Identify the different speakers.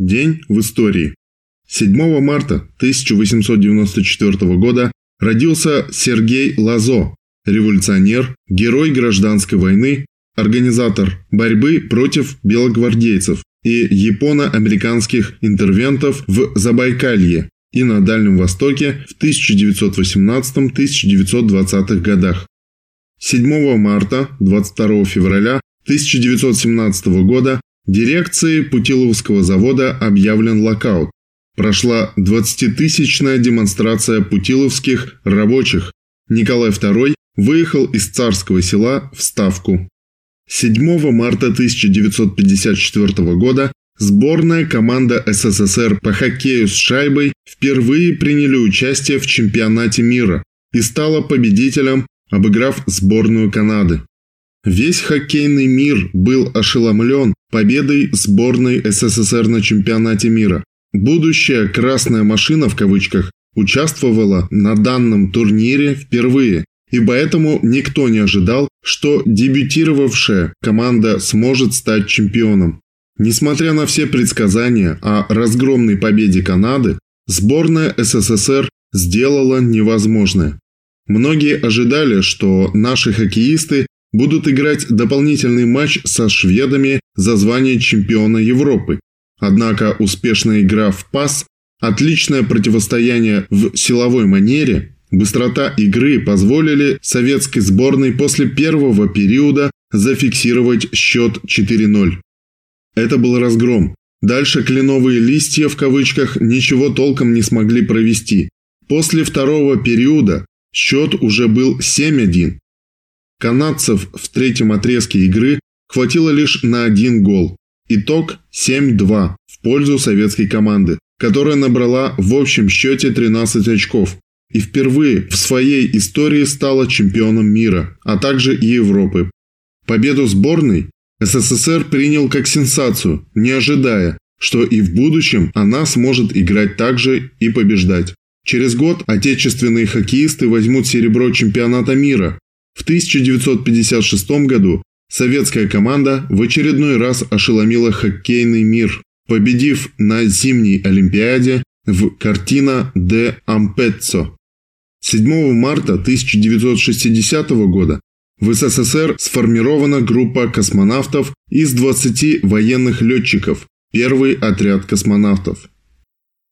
Speaker 1: День в истории. 7 марта 1894 года родился Сергей Лазо, революционер, герой гражданской войны, организатор борьбы против белогвардейцев и японо-американских интервентов в Забайкалье и на Дальнем Востоке в 1918-1920 годах. 7 марта 22 февраля 1917 года Дирекции Путиловского завода объявлен локаут. Прошла 20-тысячная демонстрация путиловских рабочих. Николай II выехал из царского села в Ставку. 7 марта 1954 года сборная команда СССР по хоккею с шайбой впервые приняли участие в чемпионате мира и стала победителем, обыграв сборную Канады. Весь хоккейный мир был ошеломлен победой сборной СССР на чемпионате мира. Будущая «красная машина» в кавычках участвовала на данном турнире впервые, и поэтому никто не ожидал, что дебютировавшая команда сможет стать чемпионом. Несмотря на все предсказания о разгромной победе Канады, сборная СССР сделала невозможное. Многие ожидали, что наши хоккеисты будут играть дополнительный матч со шведами за звание чемпиона Европы. Однако успешная игра в пас, отличное противостояние в силовой манере, быстрота игры позволили советской сборной после первого периода зафиксировать счет 4-0. Это был разгром. Дальше кленовые листья в кавычках ничего толком не смогли провести. После второго периода счет уже был 7-1. Канадцев в третьем отрезке игры хватило лишь на один гол. Итог 7-2 в пользу советской команды, которая набрала в общем счете 13 очков и впервые в своей истории стала чемпионом мира, а также и Европы. Победу сборной СССР принял как сенсацию, не ожидая, что и в будущем она сможет играть так же и побеждать. Через год отечественные хоккеисты возьмут серебро чемпионата мира, в 1956 году советская команда в очередной раз ошеломила хоккейный мир, победив на зимней Олимпиаде в картина де Ампеццо. 7 марта 1960 года в СССР сформирована группа космонавтов из 20 военных летчиков, первый отряд космонавтов.